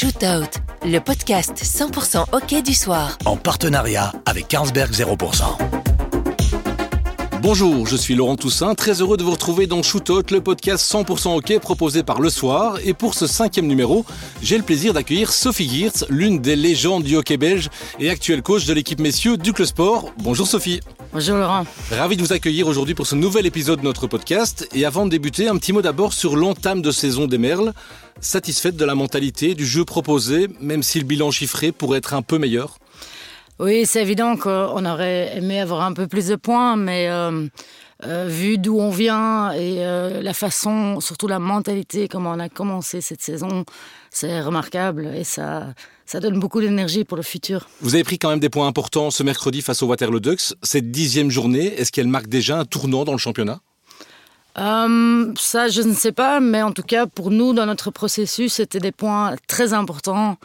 Shootout, le podcast 100% hockey du soir. En partenariat avec Carlsberg 0%. Bonjour, je suis Laurent Toussaint, très heureux de vous retrouver dans Shootout, le podcast 100% hockey proposé par Le Soir. Et pour ce cinquième numéro, j'ai le plaisir d'accueillir Sophie Geertz, l'une des légendes du hockey belge et actuelle coach de l'équipe messieurs du Club Sport. Bonjour Sophie. Bonjour Laurent. Ravi de vous accueillir aujourd'hui pour ce nouvel épisode de notre podcast. Et avant de débuter, un petit mot d'abord sur l'entame de saison des Merles. Satisfaite de la mentalité, du jeu proposé, même si le bilan chiffré pourrait être un peu meilleur? Oui, c'est évident qu'on aurait aimé avoir un peu plus de points, mais euh, euh, vu d'où on vient et euh, la façon, surtout la mentalité, comment on a commencé cette saison, c'est remarquable et ça, ça donne beaucoup d'énergie pour le futur. Vous avez pris quand même des points importants ce mercredi face au Waterloo Ducks. Cette dixième journée, est-ce qu'elle marque déjà un tournant dans le championnat? Euh, ça, je ne sais pas, mais en tout cas, pour nous, dans notre processus, c'était des points très importants.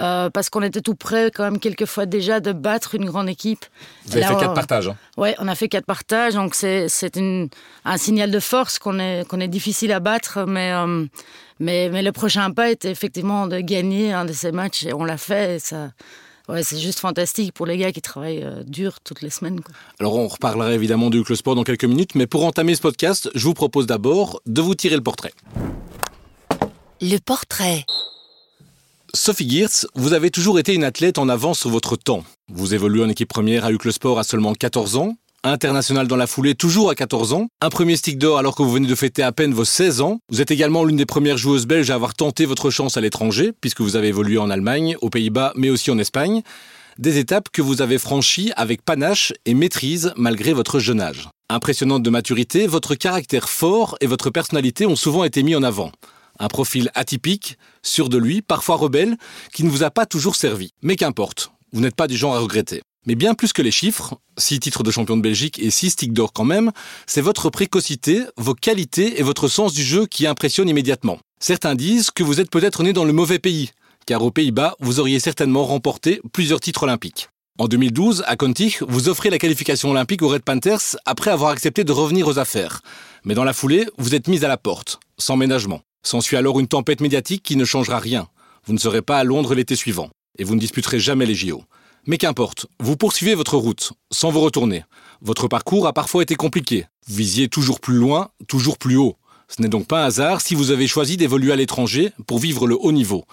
Euh, parce qu'on était tout près, quand même, quelquefois déjà, de battre une grande équipe. Vous avez Là, fait on- quatre partages. hein. Ouais, on a fait quatre partages, donc c'est un signal de force qu'on est qu'on est difficile à battre, mais euh, mais mais le prochain pas était effectivement de gagner un de ces matchs et on l'a fait. Et ça, ouais, c'est juste fantastique pour les gars qui travaillent euh, dur toutes les semaines. quoi. Alors on reparlera évidemment du Club Sport dans quelques minutes, mais pour entamer ce podcast, je vous propose d'abord de vous tirer le portrait. Le portrait. Sophie Geertz, vous avez toujours été une athlète en avance sur votre temps. Vous évoluez en équipe première à Hucle Sport à seulement 14 ans, international dans la foulée toujours à 14 ans, un premier stick d'or alors que vous venez de fêter à peine vos 16 ans. Vous êtes également l'une des premières joueuses belges à avoir tenté votre chance à l'étranger, puisque vous avez évolué en Allemagne, aux Pays-Bas, mais aussi en Espagne. Des étapes que vous avez franchies avec panache et maîtrise malgré votre jeune âge. Impressionnante de maturité, votre caractère fort et votre personnalité ont souvent été mis en avant. Un profil atypique, sûr de lui, parfois rebelle, qui ne vous a pas toujours servi. Mais qu'importe, vous n'êtes pas du genre à regretter. Mais bien plus que les chiffres, 6 titres de champion de Belgique et 6 sticks d'or quand même, c'est votre précocité, vos qualités et votre sens du jeu qui impressionnent immédiatement. Certains disent que vous êtes peut-être né dans le mauvais pays, car aux Pays-Bas, vous auriez certainement remporté plusieurs titres olympiques. En 2012, à Contig, vous offrez la qualification olympique aux Red Panthers après avoir accepté de revenir aux affaires. Mais dans la foulée, vous êtes mise à la porte, sans ménagement. S'ensuit alors une tempête médiatique qui ne changera rien. Vous ne serez pas à Londres l'été suivant, et vous ne disputerez jamais les JO. Mais qu'importe, vous poursuivez votre route, sans vous retourner. Votre parcours a parfois été compliqué. Vous visiez toujours plus loin, toujours plus haut. Ce n'est donc pas un hasard si vous avez choisi d'évoluer à l'étranger pour vivre le haut niveau.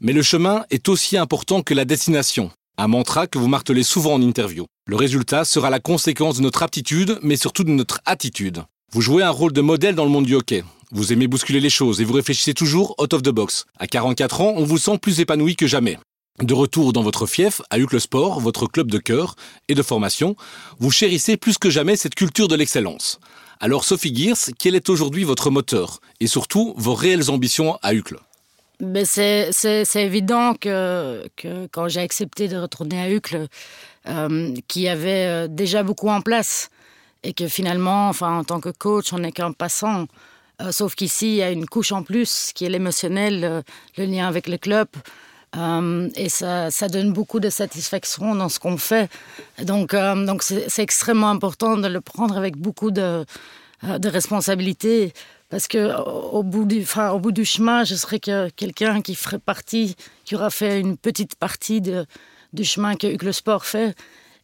Mais le chemin est aussi important que la destination. Un mantra que vous martelez souvent en interview. Le résultat sera la conséquence de notre aptitude, mais surtout de notre attitude. Vous jouez un rôle de modèle dans le monde du hockey. Vous aimez bousculer les choses et vous réfléchissez toujours out of the box. À 44 ans, on vous sent plus épanoui que jamais. De retour dans votre fief, à Hucle Sport, votre club de cœur et de formation, vous chérissez plus que jamais cette culture de l'excellence. Alors Sophie Geers, quel est aujourd'hui votre moteur et surtout vos réelles ambitions à Hucle? Mais c'est évident que quand j'ai accepté de retourner à Uccle, euh, qu'il y avait euh, déjà beaucoup en place et que finalement, en tant que coach, on n'est qu'un passant. Euh, sauf qu'ici, il y a une couche en plus qui est l'émotionnel, euh, le lien avec le club. Euh, et ça, ça donne beaucoup de satisfaction dans ce qu'on fait. Donc, c'est extrêmement important de le prendre avec beaucoup de, responsabilité. Parce que au bout du, enfin, bout du chemin, je serais que quelqu'un qui ferait partie, qui aura fait une petite partie de, du chemin que Hugues Le Sport fait.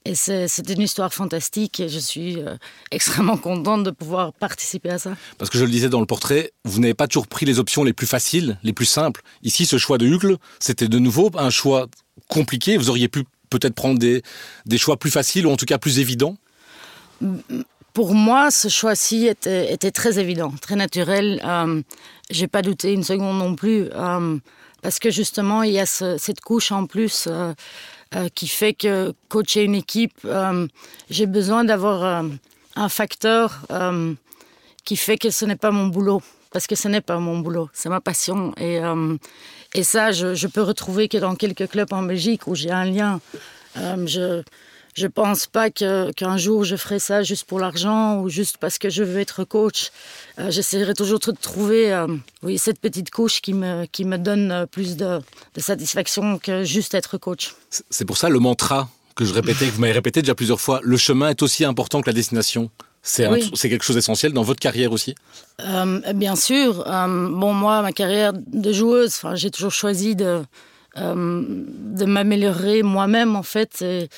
Et c'est une histoire fantastique et je suis euh, extrêmement contente de pouvoir participer à ça. Parce que je le disais dans le portrait, vous n'avez pas toujours pris les options les plus faciles, les plus simples. Ici, ce choix de Hucle, c'était de nouveau un choix compliqué. Vous auriez pu peut-être prendre des, des choix plus faciles ou en tout cas plus évidents. Pour moi, ce choix-ci était, était très évident, très naturel. Euh, J'ai pas douté une seconde non plus, euh, parce que justement, il y a ce- cette couche en plus euh, qui fait que coacher une équipe, euh, j'ai besoin d'avoir euh, un facteur qui fait que ce n'est pas mon boulot, parce que ce n'est pas mon boulot, c'est ma passion. Et, et ça, je, je peux retrouver que dans quelques clubs en Belgique où j'ai un lien. Je je pense pas qu'un jour je ferai ça juste pour l'argent ou juste parce que je veux être coach. Euh, J'essaierai toujours de trouver euh, oui, cette petite couche qui me, qui me donne euh, plus de, de satisfaction que juste être coach. C'est- pour ça le mantra que je répétais, que vous m'avez répété déjà plusieurs fois. Le chemin est aussi important que la destination. C'est Oui. quelque chose d'essentiel dans votre carrière aussi. Euh, bien sûr. euh, bon, moi, ma carrière de joueuse, j'ai toujours choisi de, de m'améliorer moi-même en fait et,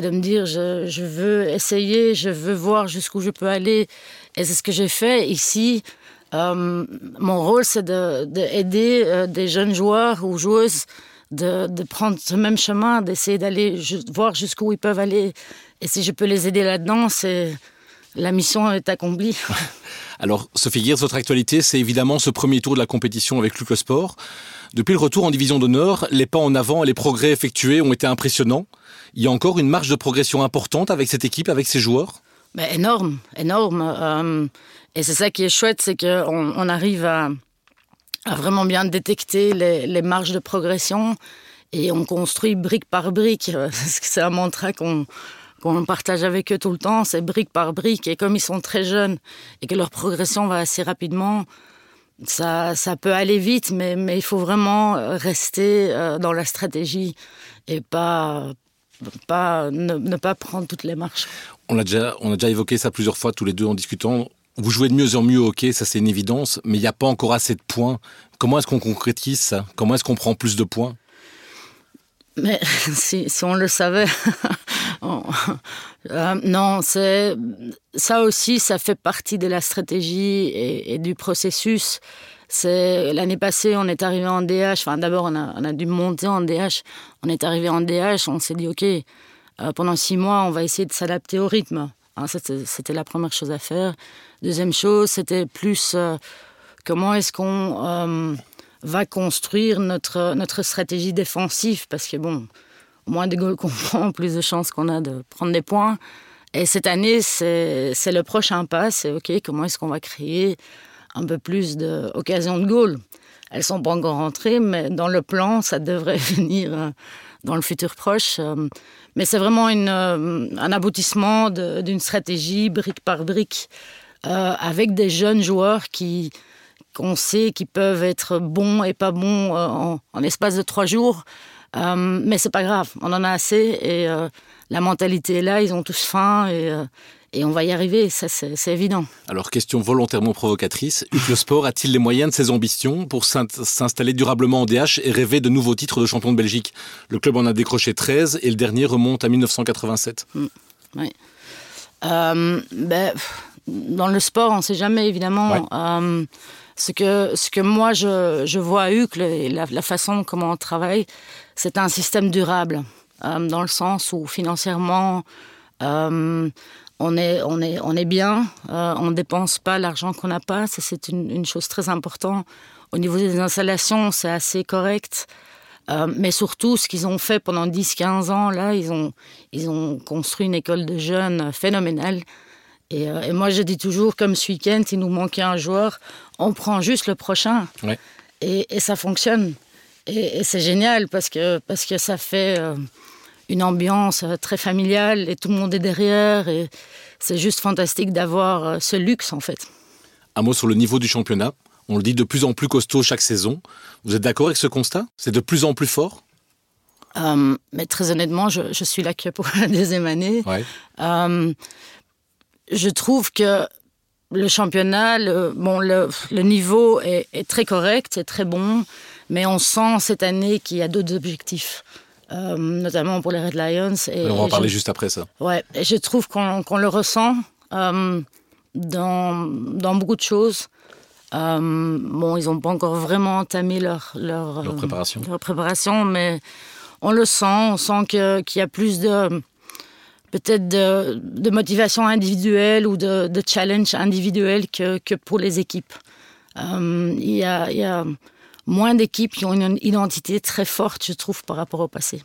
de me dire je, veux essayer, je veux voir jusqu'où je peux aller. Et c'est ce que j'ai fait ici. mon rôle, c'est d'aider de, des jeunes joueurs ou joueuses de, de, prendre ce même chemin, d'essayer d'aller voir jusqu'où ils peuvent aller. Et si je peux les aider là-dedans, la mission est accomplie. Alors, Sophie Gears, votre actualité, c'est évidemment ce premier tour de la compétition avec Luc Sport. Depuis le retour en division d'honneur, les pas en avant et les progrès effectués ont été impressionnants. Il y a encore une marge de progression importante avec cette équipe, avec ces joueurs? Mais Énorme, énorme. Euh, et c'est ça qui est chouette, c'est qu'on on arrive à, vraiment bien détecter les, marges de progression et on construit brique par brique. C'est un mantra qu'on partage avec eux tout le temps, c'est brique par brique. Et comme ils sont très jeunes et que leur progression va assez rapidement, ça, peut aller vite, mais, il faut vraiment rester euh, dans la stratégie et pas, pas ne, pas prendre toutes les marches. On a, déjà, on a déjà évoqué ça plusieurs fois tous les deux en discutant. Vous jouez de mieux en mieux, ok, ça c'est une évidence, mais il n'y a pas encore assez de points. Comment est-ce qu'on concrétise ça? Comment est-ce qu'on prend plus de points? Mais si, on le savait, euh, non, c'est ça aussi, ça fait partie de la stratégie et, du processus. C'est l'année passée, on est arrivé en DH. Enfin, d'abord, on a, dû monter en DH. On est arrivé en DH. On s'est dit, ok, euh, pendant six mois, on va essayer de s'adapter au rythme. Hein, c'était la première chose à faire. Deuxième chose, c'était plus euh, comment est-ce qu'on va construire notre, notre stratégie défensive parce que bon, moins de goals qu'on prend, plus de chances qu'on a de prendre des points. Et cette année, c'est le prochain pas, c'est OK, comment est-ce qu'on va créer un peu plus d'occasions de, goal? Elles sont pas encore rentrées, mais dans le plan, ça devrait venir euh, dans le futur proche. Euh, mais c'est vraiment une, euh, un aboutissement d'une stratégie brique par brique, avec des jeunes joueurs qui, qu'on sait qu'ils peuvent être bons et pas bons euh, en, en espace de trois jours. Euh, mais c'est pas grave, on en a assez et euh, la mentalité est là, ils ont tous faim et, euh, et on va y arriver, ça c'est évident. Alors question volontairement provocatrice, le sport a-t-il les moyens de ses ambitions pour s'installer durablement en DH et rêver de nouveaux titres de champion de Belgique? Le club en a décroché 13 et le dernier remonte à 1987. Mmh, oui. Ben, dans le sport, on ne sait jamais évidemment. Ouais. Ce que, ce que moi je, je vois à Hucle et la, façon comment on travaille, c'est un système durable, euh, dans le sens où financièrement, euh, on, est, on, est, on est bien, euh, on ne dépense pas l'argent qu'on n'a pas, c'est une, une, chose très importante. Au niveau des installations, c'est assez correct. Mais surtout, ce qu'ils ont fait pendant 10-15 ans, là, ils ont, ils ont construit une école de jeunes phénoménale. Et, euh, et, moi, je dis toujours, comme ce week-end, il nous manquait un joueur, on prend juste le prochain. Ouais. Et, et, ça fonctionne. Et, et c'est génial parce que, parce que ça fait euh, une ambiance euh, très familiale et tout le monde est derrière. Et c'est juste fantastique d'avoir euh, ce luxe, en fait. Un mot sur le niveau du championnat. On le dit de plus en plus costaud chaque saison. Vous êtes d'accord avec ce constat? C'est de plus en plus fort? Mais très honnêtement, je, je, suis là que pour la deuxième année. Ouais. Je trouve que le championnat, le, bon, le, le niveau est, est, très correct, c'est très bon, mais on sent cette année qu'il y a d'autres objectifs. Euh, notamment pour les Red Lions. Et, on va en parler je, juste après ça. Ouais, et je trouve qu'on qu le ressent euh, dans, dans beaucoup de choses. Euh, bon, ils n'ont pas encore vraiment entamé leur, leur, leur, préparation. leur préparation, mais on le sent. On sent qu'il qu y a plus de peut-être de, de, motivation individuelle ou de, de challenge individuel que, que, pour les équipes. Euh, il, y a, il y a moins d'équipes qui ont une identité très forte, je trouve, par rapport au passé.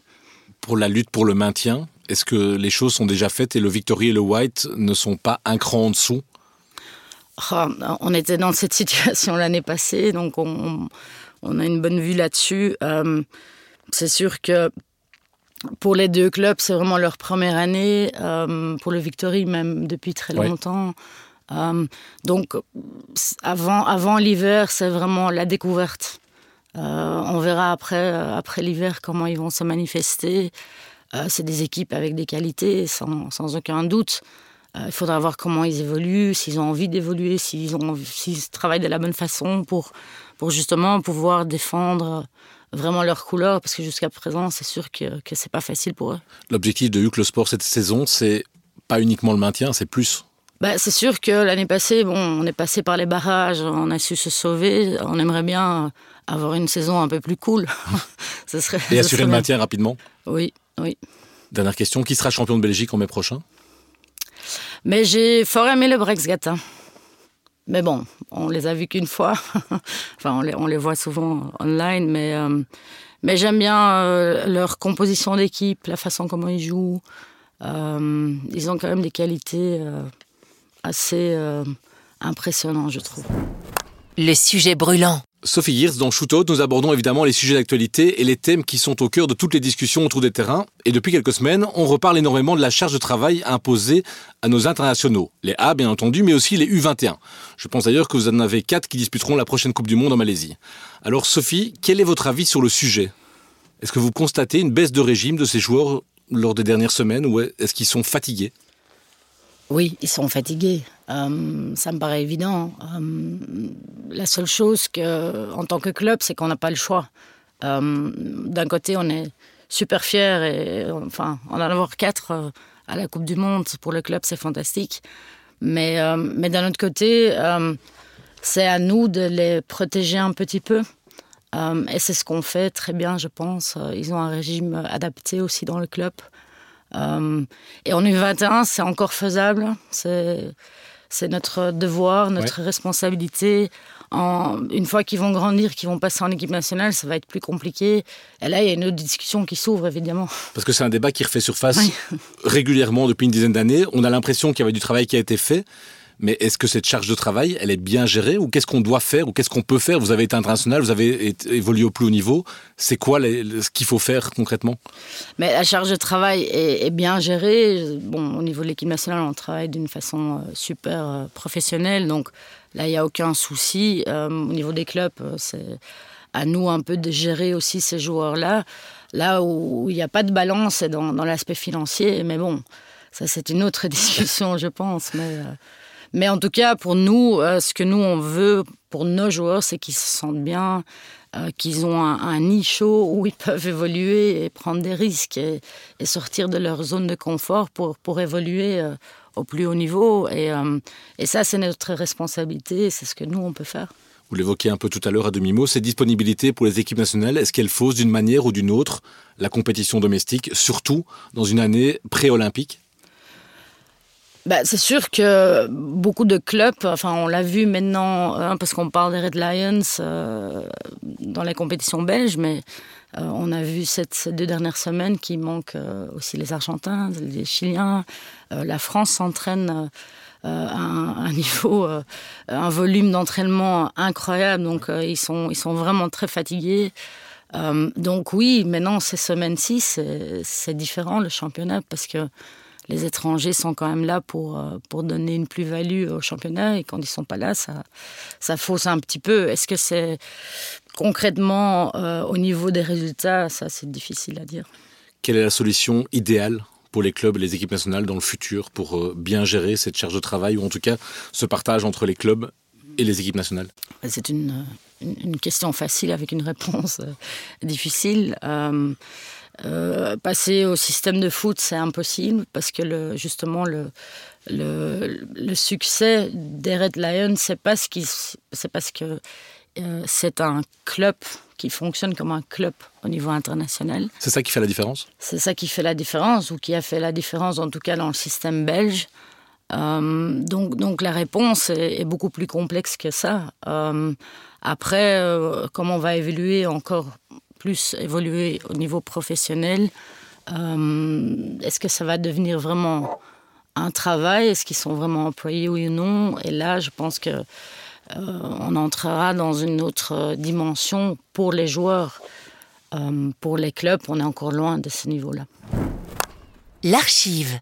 Pour la lutte pour le maintien, est-ce que les choses sont déjà faites et le Victory et le White ne sont pas un cran en dessous? Oh, On était dans cette situation l'année passée, donc on, on, a une bonne vue là-dessus. Euh, C'est sûr que pour les deux clubs, c'est vraiment leur première année. Euh, pour le Victory, même depuis très longtemps. Ouais. Euh, donc, avant, avant l'hiver, c'est vraiment la découverte. Euh, on verra après, après l'hiver comment ils vont se manifester. C'est des équipes avec des qualités, sans, sans aucun doute. Il faudra voir comment ils évoluent, s'ils ont envie d'évoluer, s'ils, ont, s'ils travaillent de la bonne façon pour, pour justement pouvoir défendre vraiment leur couleur, parce que jusqu'à présent, c'est sûr que, que c'est pas facile pour eux. L'objectif de Huc Le Sport cette saison, c'est pas uniquement le maintien, c'est plus. Bah, c'est sûr que l'année passée, bon, on est passé par les barrages, on a su se sauver. On aimerait bien avoir une saison un peu plus cool. ce serait, Et assurer le maintien rapidement Oui, oui. Dernière question, qui sera champion de Belgique en mai prochain? Mais j'ai fort aimé le Brexgatin. Mais bon, on les a vus qu'une fois. enfin, on les, voit souvent online, mais, euh, mais j'aime bien euh, leur composition d'équipe, la façon comment ils jouent. Euh, ils ont quand même des qualités assez impressionnantes, je trouve. Le sujet brûlant. Sophie Gears, dans Shootout, nous abordons évidemment les sujets d'actualité et les thèmes qui sont au cœur de toutes les discussions autour des terrains. Et depuis quelques semaines, on reparle énormément de la charge de travail imposée à nos internationaux. Les A, bien entendu, mais aussi les U21. Je pense d'ailleurs que vous en avez quatre qui disputeront la prochaine Coupe du Monde en Malaisie. Alors Sophie, quel est votre avis sur le sujet? Est-ce que vous constatez une baisse de régime de ces joueurs lors des dernières semaines ou est-ce qu'ils sont fatigués? Oui, ils sont fatigués. Euh, ça me paraît évident. Euh, la seule chose que, en tant que club, c'est qu'on n'a pas le choix. Euh, d'un côté, on est super fiers et enfin, en avoir quatre à la Coupe du Monde pour le club, c'est fantastique. Mais, mais d'un autre côté, c'est à nous de les protéger un petit peu. et c'est ce qu'on fait très bien, je pense. Ils ont un régime adapté aussi dans le club. Euh, et en U21, c'est encore faisable. C'est c'est notre devoir, notre responsabilité. En, une fois qu'ils vont grandir, qu'ils vont passer en équipe nationale, ça va être plus compliqué. Et là, il y a une autre discussion qui s'ouvre, évidemment. Parce que c'est un débat qui refait surface régulièrement depuis une dizaine d'années. On a l'impression qu'il y avait du travail qui a été fait. Mais est-ce que cette charge de travail, elle est bien gérée ou qu'est-ce qu'on doit faire ou qu'est-ce qu'on peut faire? Vous avez été international, vous avez évolué au plus haut niveau. C'est quoi ce qu'il faut faire concrètement? Mais la charge de travail est, bien gérée. Bon, au niveau de l'équipe nationale, on travaille d'une façon euh, super euh, professionnelle, donc là il n'y a aucun souci. Euh, au niveau des clubs, c'est à nous un peu de gérer aussi ces joueurs-là. Là où il n'y a pas de balance, c'est dans, l'aspect financier. Mais bon, ça c'est une autre discussion, je pense. Mais mais en tout cas, pour nous, euh, ce que nous, on veut pour nos joueurs, c'est qu'ils se sentent bien, euh, qu'ils ont un, nid chaud où ils peuvent évoluer et prendre des risques et, sortir de leur zone de confort pour, pour évoluer euh, au plus haut niveau. Et, ça, c'est notre responsabilité, c'est ce que nous, on peut faire. Vous l'évoquez un peu tout à l'heure à demi-mot, ces disponibilités pour les équipes nationales, est-ce qu'elles faussent d'une manière ou d'une autre la compétition domestique, surtout dans une année pré-olympique? Bah, c'est sûr que beaucoup de clubs, enfin on l'a vu maintenant, hein, parce qu'on parle des Red Lions euh, dans les compétitions belges, mais euh, on a vu cette, ces deux dernières semaines qu'il manque euh, aussi les Argentins, les Chiliens. la France s'entraîne à un, niveau, un volume d'entraînement incroyable, donc ils, sont, ils sont vraiment très fatigués. donc oui, maintenant ces semaines-ci, c'est différent le championnat parce que les étrangers sont quand même là pour, euh, pour donner une plus-value au championnat et quand ils ne sont pas là, ça, ça fausse un petit peu. Est-ce que c'est concrètement euh, au niveau des résultats Ça, c'est difficile à dire. Quelle est la solution idéale pour les clubs et les équipes nationales dans le futur pour euh, bien gérer cette charge de travail ou en tout cas ce partage entre les clubs et les équipes nationales? C'est une, une, question facile avec une réponse difficile. Euh, passer au système de foot, c'est impossible parce que le, justement le, le, le, succès des Red Lions, c'est parce, c'est parce que euh, c'est un club qui fonctionne comme un club au niveau international. C'est ça qui fait la différence? C'est ça qui fait la différence, ou qui a fait la différence en tout cas dans le système belge. Euh, donc, donc la réponse est, est, beaucoup plus complexe que ça. après, comment on va évoluer encore plus évoluer au niveau professionnel. Euh, est-ce que ça va devenir vraiment un travail? Est-ce qu'ils sont vraiment employés oui ou non? Et là, je pense que euh, on entrera dans une autre dimension pour les joueurs. Euh, pour les clubs, on est encore loin de ce niveau-là. L'archive.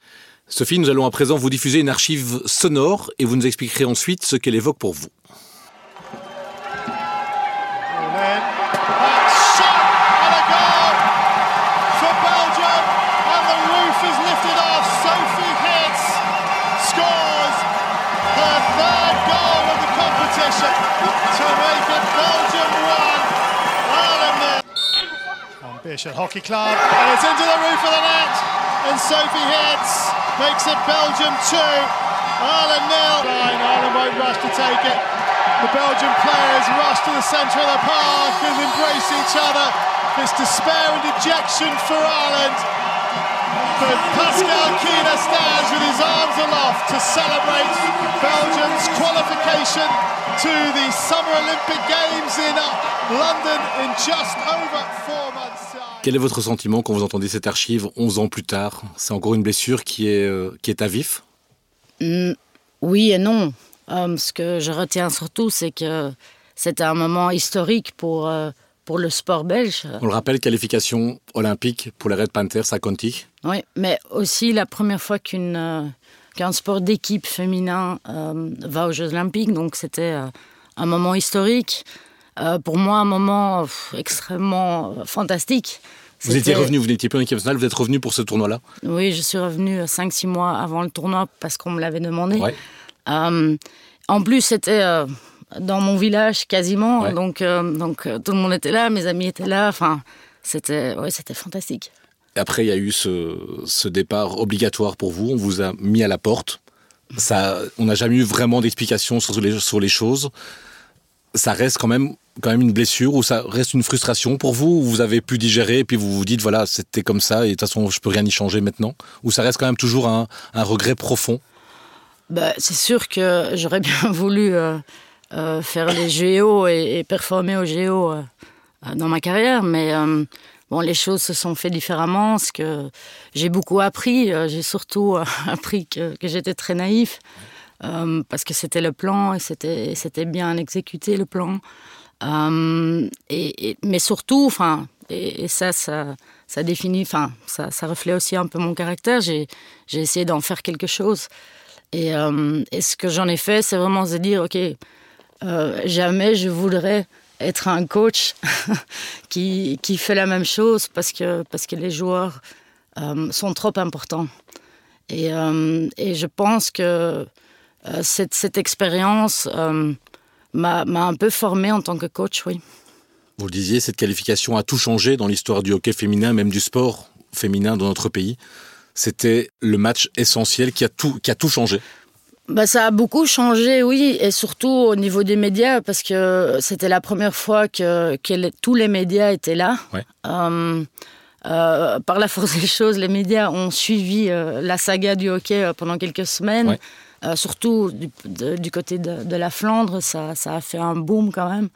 Sophie, nous allons à présent vous diffuser une archive sonore et vous nous expliquerez ensuite ce qu'elle évoque pour vous. Hockey Club, and it's into the roof of the net. And Sophie hits, makes it Belgium 2, Ireland nil. Ireland won't rush to take it. The Belgian players rush to the centre of the park and embrace each other. It's despair and dejection for Ireland. But Pascal Kina stands with his arms aloft to celebrate Belgium's qualification to the Summer Olympic Games in uh, London in just over. Quel est votre sentiment quand vous entendez cette archive 11 ans plus tard? C'est encore une blessure qui est, euh, qui est à vif? Mm, Oui et non. Euh, ce que je retiens surtout, c'est que c'était un moment historique pour, euh, pour le sport belge. On le rappelle, qualification olympique pour les Red Panthers à Conti. Oui, mais aussi la première fois qu'une qu'un sport d'équipe féminin va aux Jeux Olympiques. Donc c'était un moment historique. Euh, pour moi, un moment pff, extrêmement euh, fantastique. Vous étiez revenu, vous n'étiez plus en équipe nationale, vous êtes revenu pour ce tournoi-là Oui, je suis revenue 5-6 mois avant le tournoi parce qu'on me l'avait demandé. Ouais. Euh, en plus, c'était euh, dans mon village quasiment, Ouais. donc, euh, donc euh, tout le monde était là, mes amis étaient là, enfin, c'était ouais, fantastique. Après, il y a eu ce, ce départ obligatoire pour vous, on vous a mis à la porte. Ça, on n'a jamais eu vraiment d'explication sur les, sur les choses. Ça reste quand même, quand même une blessure ou ça reste une frustration pour vous ou vous avez pu digérer et puis vous vous dites voilà c'était comme ça et de toute façon je peux rien y changer maintenant? Ou ça reste quand même toujours un, regret profond? Bah, c'est sûr que j'aurais bien voulu euh, euh, faire les géos et, performer aux géos euh, dans ma carrière, mais bon, les choses se sont faites différemment. Ce que j'ai beaucoup appris, j'ai surtout appris que, que j'étais très naïf parce que c'était le plan et c'était bien exécuté le plan. Euh, et, mais surtout, enfin, et, ça, ça, ça définit, enfin, ça, ça reflète aussi un peu mon caractère. J'ai essayé d'en faire quelque chose. Et, euh, et ce que j'en ai fait, c'est vraiment se dire, OK, euh, jamais je voudrais être un coach qui, qui fait la même chose parce que, parce que les joueurs sont trop importants. Et, je pense que cette, cette expérience m'a m'a un peu formé en tant que coach, oui. Vous le disiez, cette qualification a tout changé dans l'histoire du hockey féminin, même du sport féminin dans notre pays. C'était le match essentiel qui a tout, qui a tout changé. Bah, ça a beaucoup changé, oui, et surtout au niveau des médias, parce que c'était la première fois que, tous les médias étaient là. Ouais. Euh, euh, par la force des choses, les médias ont suivi euh, la saga du hockey pendant quelques semaines. Ouais. Euh, surtout du, côté de, la Flandre, ça, a fait un boom quand même.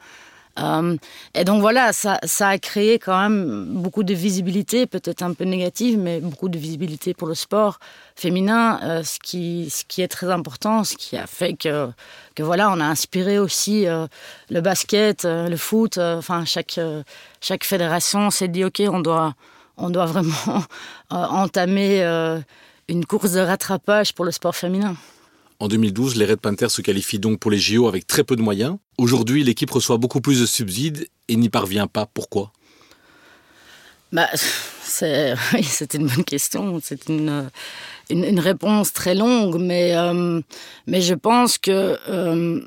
Euh, et donc voilà, ça, a créé quand même beaucoup de visibilité, peut-être un peu négative, mais beaucoup de visibilité pour le sport féminin, euh, ce, qui, est très important, ce qui a fait que, voilà, on a inspiré aussi le basket, le foot, enfin chaque, fédération s'est dit ok, on doit, vraiment entamer une course de rattrapage pour le sport féminin. En 2012, les Red Panthers se qualifient donc pour les JO avec très peu de moyens. Aujourd'hui, l'équipe reçoit beaucoup plus de subsides et n'y parvient pas. Pourquoi? Bah, c'est oui, une bonne question. C'est une, une, une réponse très longue, mais, euh, mais je pense que euh,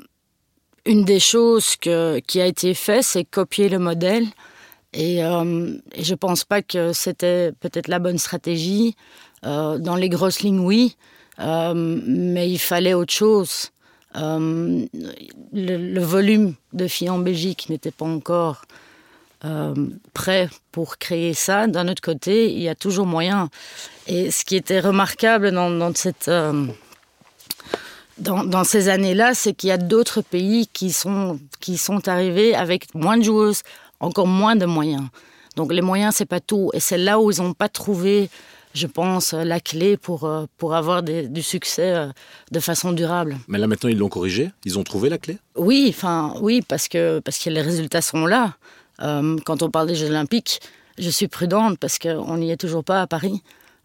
une des choses que, qui a été faite, c'est copier le modèle. Et, euh, et je pense pas que c'était peut-être la bonne stratégie. Euh, dans les grosses lignes, oui, euh, mais il fallait autre chose. Euh, le, volume de filles en Belgique n'était pas encore euh, prêt pour créer ça. D'un autre côté, il y a toujours moyen. Et ce qui était remarquable dans, cette, euh, dans ces années-là, c'est qu'il y a d'autres pays qui sont, qui sont arrivés avec moins de joueuses, encore moins de moyens. Donc les moyens, c'est pas tout. Et c'est là où ils n'ont pas trouvé, je pense, la clé pour, euh, pour avoir des- du succès euh, de façon durable. Mais là maintenant, ils l'ont corrigé? Ils ont trouvé la clé? Oui, enfin, oui, parce que, parce que les résultats sont là. Euh, quand on parle des Jeux Olympiques, je suis prudente parce qu'on n'y est toujours pas à Paris.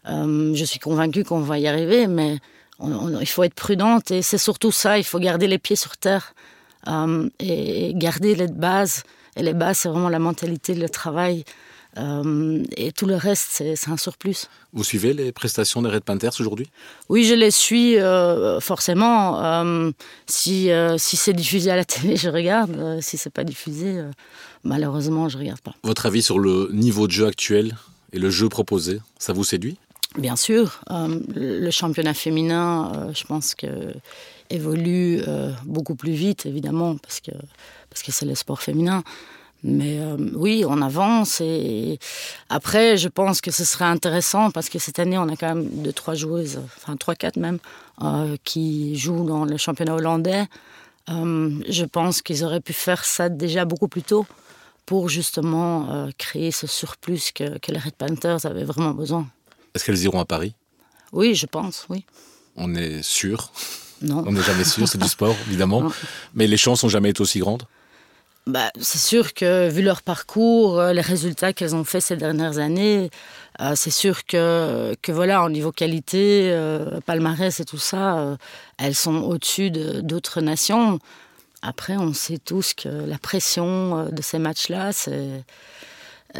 Euh, je suis convaincue qu'on va y arriver, mais on- on- il faut être prudente et c'est surtout ça, il faut garder les pieds sur terre euh, et garder les bases. Et les bases, c'est vraiment la mentalité, le travail, Euh, et tout le reste, c'est un surplus. Vous suivez les prestations des Red Panthers aujourd'hui? Oui, je les suis euh, forcément. Euh, si si c'est diffusé à la télé, je regarde. si c'est pas diffusé, malheureusement, je regarde pas. Votre avis sur le niveau de jeu actuel et le jeu proposé, ça vous séduit? Bien sûr. le championnat féminin, je pense que évolue beaucoup plus vite, évidemment, parce que parce que c'est le sport féminin. Mais euh, oui, on avance. Et après, je pense que ce serait intéressant parce que cette année, on a quand même deux, trois joueuses, enfin trois, quatre même, euh, qui jouent dans le championnat hollandais. Euh, je pense qu'ils auraient pu faire ça déjà beaucoup plus tôt pour justement créer ce surplus que, que les Red Panthers avaient vraiment besoin. Est-ce qu'elles iront à Paris? Oui, je pense, oui. On est sûr Non. On n'est jamais sûr, c'est du sport, évidemment. Mais les chances n'ont jamais été aussi grandes? Bah, c'est sûr que vu leur parcours, euh, les résultats qu'elles ont fait ces dernières années, euh, c'est sûr que, que voilà, au niveau qualité, euh, palmarès et tout ça, elles sont au-dessus d'autres nations. Après, on sait tous que la pression de ces matchs-là, c'est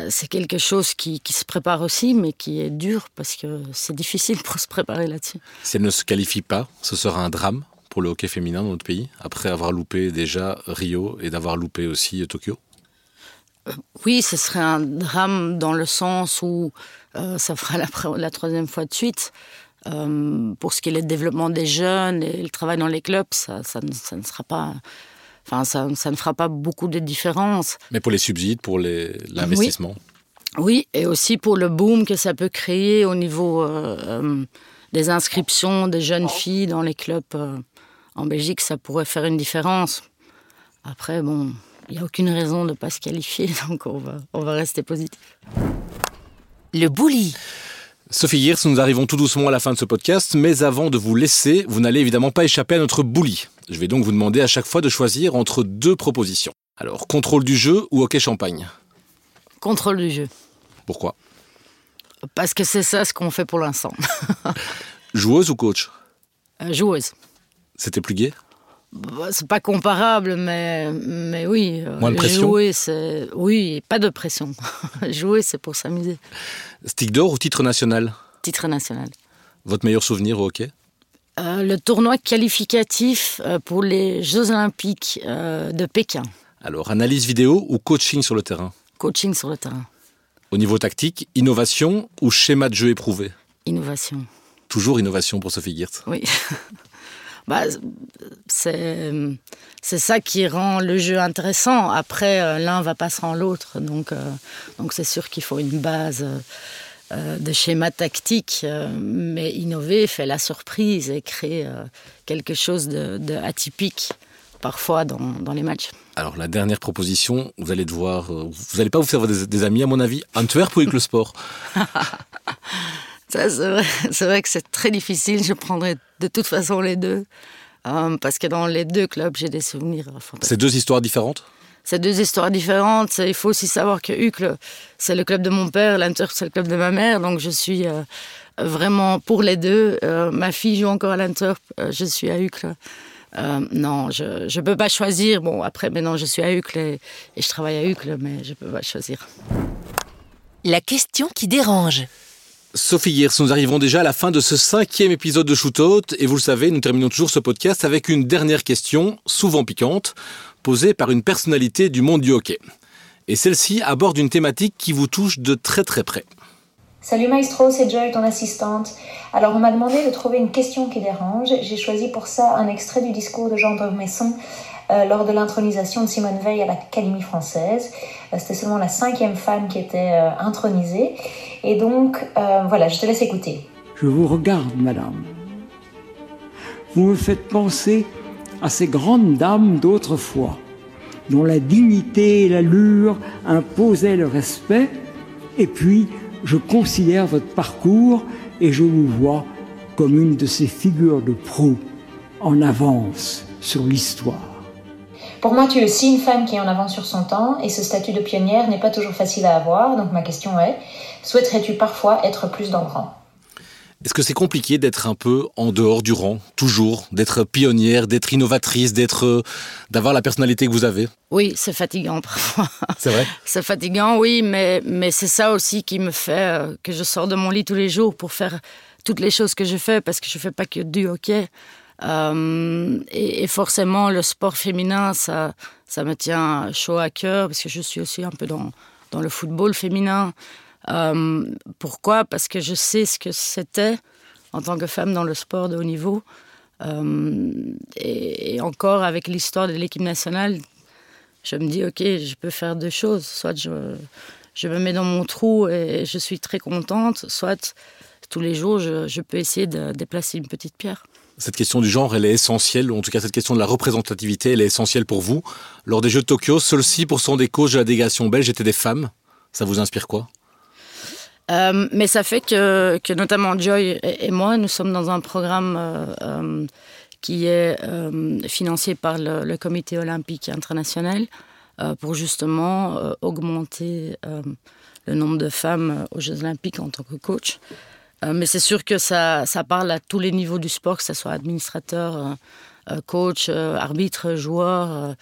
c'est quelque chose qui, qui, se prépare aussi, mais qui est dur parce que c'est difficile pour se préparer là-dessus. Si elle ne se qualifie pas, ce sera un drame pour le hockey féminin dans notre pays, après avoir loupé déjà Rio et d'avoir loupé aussi Tokyo? Euh, Oui, ce serait un drame dans le sens où euh, ça fera la, troisième fois de suite. Euh, pour ce qui est le développement des jeunes et le travail dans les clubs, ça, ne, sera pas. Enfin, ça, ne fera pas beaucoup de différence. Mais pour les subsides, pour l'investissement? Oui. et aussi pour le boom que ça peut créer au niveau des inscriptions des jeunes filles dans les clubs en Belgique, ça pourrait faire une différence. Après, bon, il n'y a aucune raison de ne pas se qualifier, donc on va, on va rester positif. Le bully. Sophie Hirs, nous arrivons tout doucement à la fin de ce podcast, mais avant de vous laisser, vous n'allez évidemment pas échapper à notre bully. Je vais donc vous demander à chaque fois de choisir entre deux propositions. Alors, contrôle du jeu ou hockey champagne? Contrôle du jeu. Pourquoi? Parce que c'est ça ce qu'on fait pour l'instant. joueuse ou coach? Euh, Joueuse. C'était plus gai? Bah, C'est pas comparable, mais, mais oui. Euh, Moins de pression? Jouer, c'est. Oui, pas de pression. Jouer, c'est pour s'amuser. Stick d'or ou titre national? Titre national. Votre meilleur souvenir au hockey? Euh, Le tournoi qualificatif euh, pour les Jeux Olympiques de Pékin. Alors, analyse vidéo ou coaching sur le terrain? Coaching sur le terrain. Au niveau tactique, innovation ou schéma de jeu éprouvé? Innovation. Toujours innovation pour Sophie Geert. Oui. bah, c'est ça qui rend le jeu intéressant. Après, euh, l'un va pas sans l'autre, donc euh, donc c'est sûr qu'il faut une base euh, de schéma tactique, mais innover fait la surprise et créer quelque chose de, atypique parfois dans, dans, les matchs. Alors la dernière proposition, vous allez devoir, vous n'allez pas vous faire des, amis à mon avis, Antwerp ou avec le sport c'est vrai, vrai, que c'est très difficile. Je prendrais de toute façon les deux. Euh, parce que dans les deux clubs, j'ai des souvenirs fantastiques. C'est deux histoires différentes? C'est deux histoires différentes. Il faut aussi savoir que Hucle, c'est le club de mon père, l'Inter, c'est le club de ma mère. Donc je suis euh, vraiment pour les deux. Euh, ma fille joue encore à l'Inter, je suis à Hucle. non, je ne peux pas choisir. Bon, après, maintenant, je suis à Hucle et, et je travaille à Hucle, mais je ne peux pas choisir. La question qui dérange. Sophie Hirs, nous arrivons déjà à la fin de ce cinquième épisode de Shootout et vous le savez, nous terminons toujours ce podcast avec une dernière question, souvent piquante, posée par une personnalité du monde du hockey. Et celle-ci aborde une thématique qui vous touche de très très près. Salut Maestro, c'est Joy, ton assistante. Alors on m'a demandé de trouver une question qui dérange. J'ai choisi pour ça un extrait du discours de Jean de euh, lors de l'intronisation de Simone Veil à l'Académie française. Euh, c'était seulement la cinquième femme qui était euh, intronisée. Et donc, voilà, je te laisse écouter. Je vous regarde, madame. Vous me faites penser à ces grandes dames d'autrefois, dont la dignité et l'allure imposaient le respect. Et puis, je considère votre parcours et je vous vois comme une de ces figures de proue en avance sur l'histoire. Pour moi, tu es aussi une femme qui est en avance sur son temps et ce statut de pionnière n'est pas toujours facile à avoir. Donc ma question est, souhaiterais-tu parfois être plus dans le rang Est-ce que c'est compliqué d'être un peu en dehors du rang, toujours, d'être pionnière, d'être innovatrice, d'être, d'avoir la personnalité que vous avez? Oui, c'est fatigant parfois. C'est vrai? C'est fatigant, oui, mais, mais c'est ça aussi qui me fait euh, que je sors de mon lit tous les jours pour faire toutes les choses que je fais, parce que je fais pas que du hockey. Euh, et, forcément, le sport féminin, ça, ça me tient chaud à cœur, parce que je suis aussi un peu dans, le football féminin. Euh, pourquoi? Parce que je sais ce que c'était en tant que femme dans le sport de haut niveau. Euh, et, encore avec l'histoire de l'équipe nationale, je me dis, ok, je peux faire deux choses. Soit je, me mets dans mon trou et je suis très contente, soit tous les jours, je peux essayer de déplacer une petite pierre. Cette question du genre, elle est essentielle, en tout cas cette question de la représentativité, elle est essentielle pour vous. Lors des Jeux de Tokyo, seuls 6% des coachs de la délégation belge étaient des femmes. Ça vous inspire quoi? Euh, mais ça fait que, notamment Joy et, moi, nous sommes dans un programme euh, euh, qui est financé par le, Comité olympique international pour justement augmenter le nombre de femmes aux Jeux olympiques en tant que coach. Mais c'est sûr que ça, ça, parle à tous les niveaux du sport, que ce soit administrateur, coach, arbitre, joueur.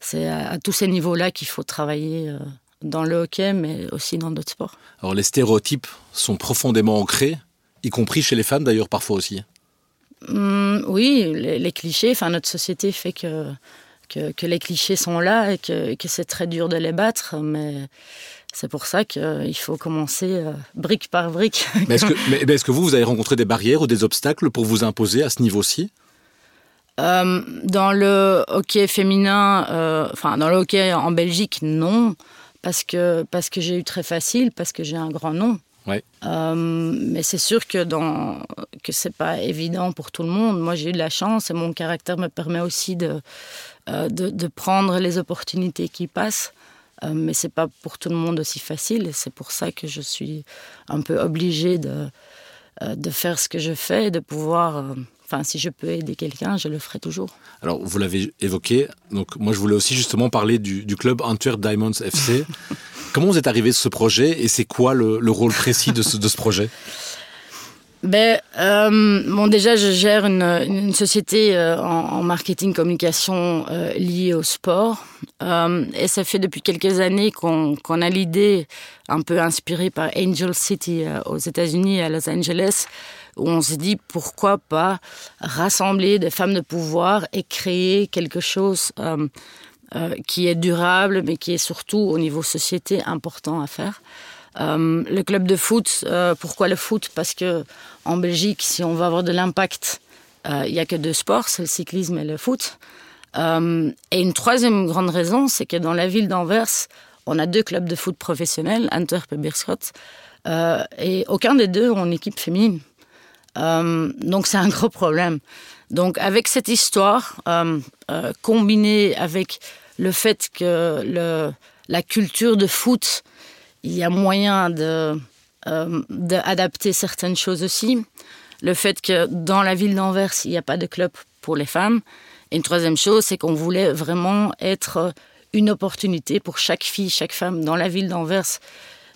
c'est à, à, tous ces niveaux-là qu'il faut travailler dans le hockey, mais aussi dans d'autres sports. Alors les stéréotypes sont profondément ancrés, y compris chez les femmes d'ailleurs parfois aussi. Mmh, oui, les, les, clichés, enfin notre société fait que, que, que les clichés sont là et que, que c'est très dur de les battre, mais c'est pour ça qu'il faut commencer euh, brique par brique. Mais est-ce que, mais, est que vous, vous avez rencontré des barrières ou des obstacles pour vous imposer à ce niveau-ci? Euh, Dans le hockey féminin, euh, enfin dans le hockey en Belgique, non parce que, parce que j'ai eu très facile, parce que j'ai un grand nom. Ouais. Euh, mais c'est sûr que, dans, que c'est pas évident pour tout le monde. Moi, j'ai eu de la chance et mon caractère me permet aussi de, euh, de, de prendre les opportunités qui passent. Euh, mais c'est pas pour tout le monde aussi facile et c'est pour ça que je suis un peu obligée de, euh, de faire ce que je fais et de pouvoir euh, Enfin, si je peux aider quelqu'un, je le ferai toujours. Alors, vous l'avez évoqué. Donc, moi, je voulais aussi justement parler du, du club Antwerp Diamonds FC. Comment vous êtes arrivé sur ce projet et c'est quoi le, le, rôle précis de ce, de ce projet? Ben, euh, bon, déjà, je gère une, société euh, en, marketing communication euh, liée au sport. Et ça fait depuis quelques années qu'on qu a l'idée, un peu inspirée par Angel City aux États-Unis, à Los Angeles, où on se dit pourquoi pas rassembler des femmes de pouvoir et créer quelque chose qui est durable, mais qui est surtout au niveau société important à faire. Euh, le club de foot, euh, pourquoi le foot? Parce que en Belgique, si on va avoir de l'impact, euh, il n'y a que deux sports, c'est le cyclisme et le foot. Et une troisième grande raison, c'est que dans la ville d'Anvers, on a deux clubs de foot professionnels, Antwerp et Beerschot, et aucun des deux ont une équipe féminine. Donc c'est un gros problème. Donc avec cette histoire combinée avec le fait que la culture de foot, il y a moyen de euh, d'adapter certaines choses aussi. Le fait que dans la ville d'Anvers, il n'y a pas de club pour les femmes. Et une troisième chose, c'est qu'on voulait vraiment être une opportunité pour chaque fille, chaque femme dans la ville d'Anvers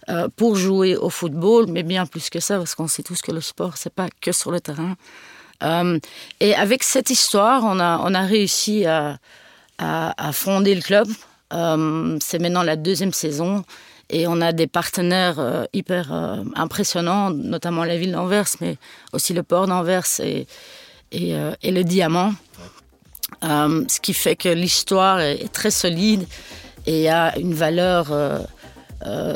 euh, pour jouer au football, mais bien plus que ça, parce qu'on sait tous que le sport, c'est pas que sur le terrain. Euh, et avec cette histoire, on a, réussi à, fonder le club. Euh, c'est maintenant la deuxième saison et on a des partenaires euh, hyper euh, impressionnants, notamment la ville d'Anvers, mais aussi le port d'Anvers et, euh, le diamant. Ce qui fait que l'histoire est, très solide et a une valeur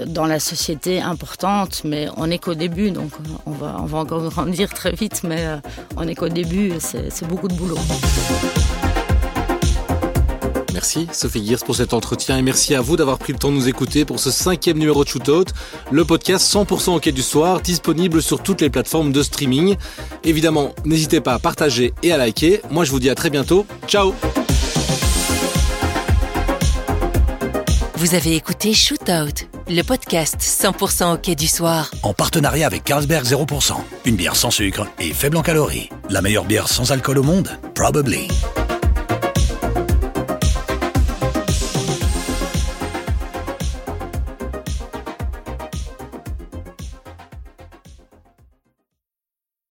dans la société importante, mais on n'est qu'au début, donc on va, encore grandir très vite, mais on n'est qu'au début et c'est beaucoup de boulot. Merci Sophie Gears pour cet entretien et merci à vous d'avoir pris le temps de nous écouter pour ce cinquième numéro de Shootout, le podcast 100% hockey du soir, disponible sur toutes les plateformes de streaming. Évidemment, n'hésitez pas à partager et à liker. Moi, je vous dis à très bientôt. Ciao Vous avez écouté Shootout, le podcast 100% hockey du soir. En partenariat avec Carlsberg 0%, une bière sans sucre et faible en calories. La meilleure bière sans alcool au monde Probably.